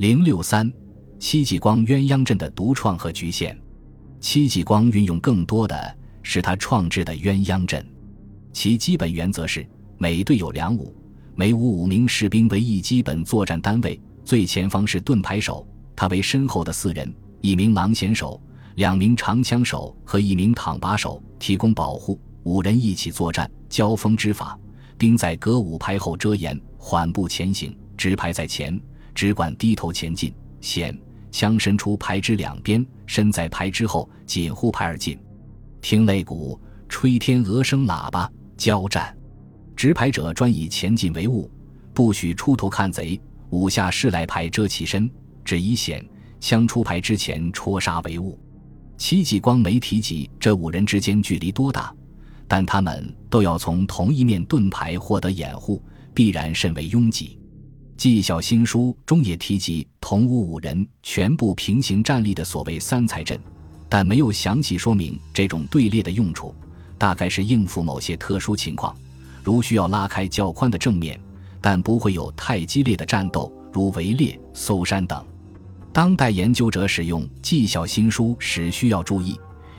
零六三，戚继光鸳鸯阵的独创和局限。戚继光运用更多的是他创制的鸳鸯阵，其基本原则是每队有两伍，每伍五名士兵为一基本作战单位，最前方是盾牌手，他为身后的四人，一名狼弦手，两名长枪手和一名躺把手提供保护，五人一起作战，交锋之法，兵在歌舞排后遮掩，缓步前行，直排在前。只管低头前进，险枪伸出排之两边，身在排之后，紧护排而进。听擂鼓，吹天鹅声，喇叭交战。执排者专以前进为务，不许出头看贼。五下士来排遮其身，只以险枪出排之前戳杀为务。戚继光没提及这五人之间距离多大，但他们都要从同一面盾牌获得掩护，必然甚为拥挤。《纪晓新书》中也提及同屋五人全部平行站立的所谓三才阵，但没有详细说明这种队列的用处，大概是应付某些特殊情况，如需要拉开较宽的正面，但不会有太激烈的战斗，如围猎、搜山等。当代研究者使用《纪晓新书》时需要注意，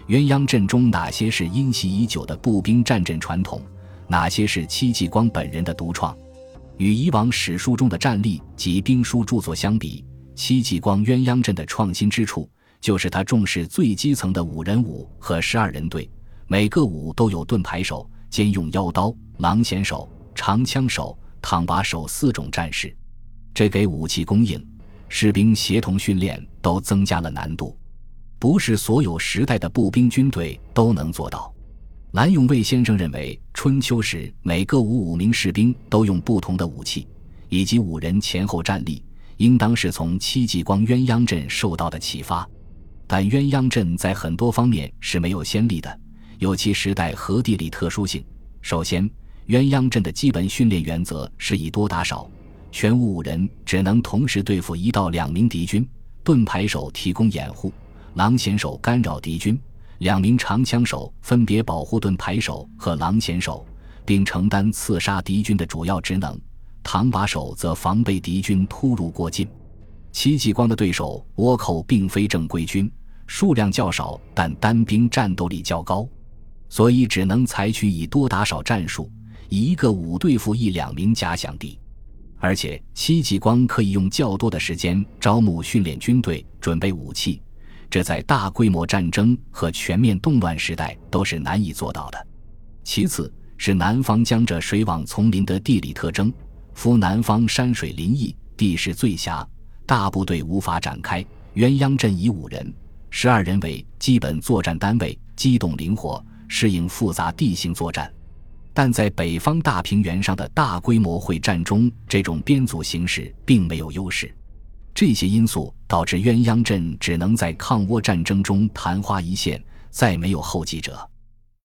鸳鸯阵中哪些是因袭已久的步兵战阵传统，哪些是戚继光本人的独创。与以往史书中的战例及兵书著作相比，戚继光鸳鸯阵的创新之处，就是他重视最基层的五人伍和十二人队，每个伍都有盾牌手、兼用腰刀、狼弦手、长枪手、躺把手四种战士，这给武器供应、士兵协同训练都增加了难度，不是所有时代的步兵军队都能做到。蓝永卫先生认为，春秋时每个五五名士兵都用不同的武器，以及五人前后站立，应当是从戚继光鸳鸯阵受到的启发。但鸳鸯阵在很多方面是没有先例的，有其时代和地理特殊性。首先，鸳鸯阵的基本训练原则是以多打少，全五五人只能同时对付一到两名敌军，盾牌手提供掩护，狼弦手干扰敌军。两名长枪手分别保护盾牌手和狼弦手，并承担刺杀敌军的主要职能；唐把手则防备敌军突入过境。戚继光的对手倭寇并非正规军，数量较少，但单兵战斗力较高，所以只能采取以多打少战术，以一个五对付一两名假想敌。而且，戚继光可以用较多的时间招募训练军队，准备武器。这在大规模战争和全面动乱时代都是难以做到的。其次是南方江浙水网丛林的地理特征，夫南方山水林异，地势最狭，大部队无法展开。鸳鸯阵以五人、十二人为基本作战单位，机动灵活，适应复杂地形作战。但在北方大平原上的大规模会战中，这种编组形式并没有优势。这些因素导致鸳鸯阵只能在抗倭战争中昙花一现，再没有后继者。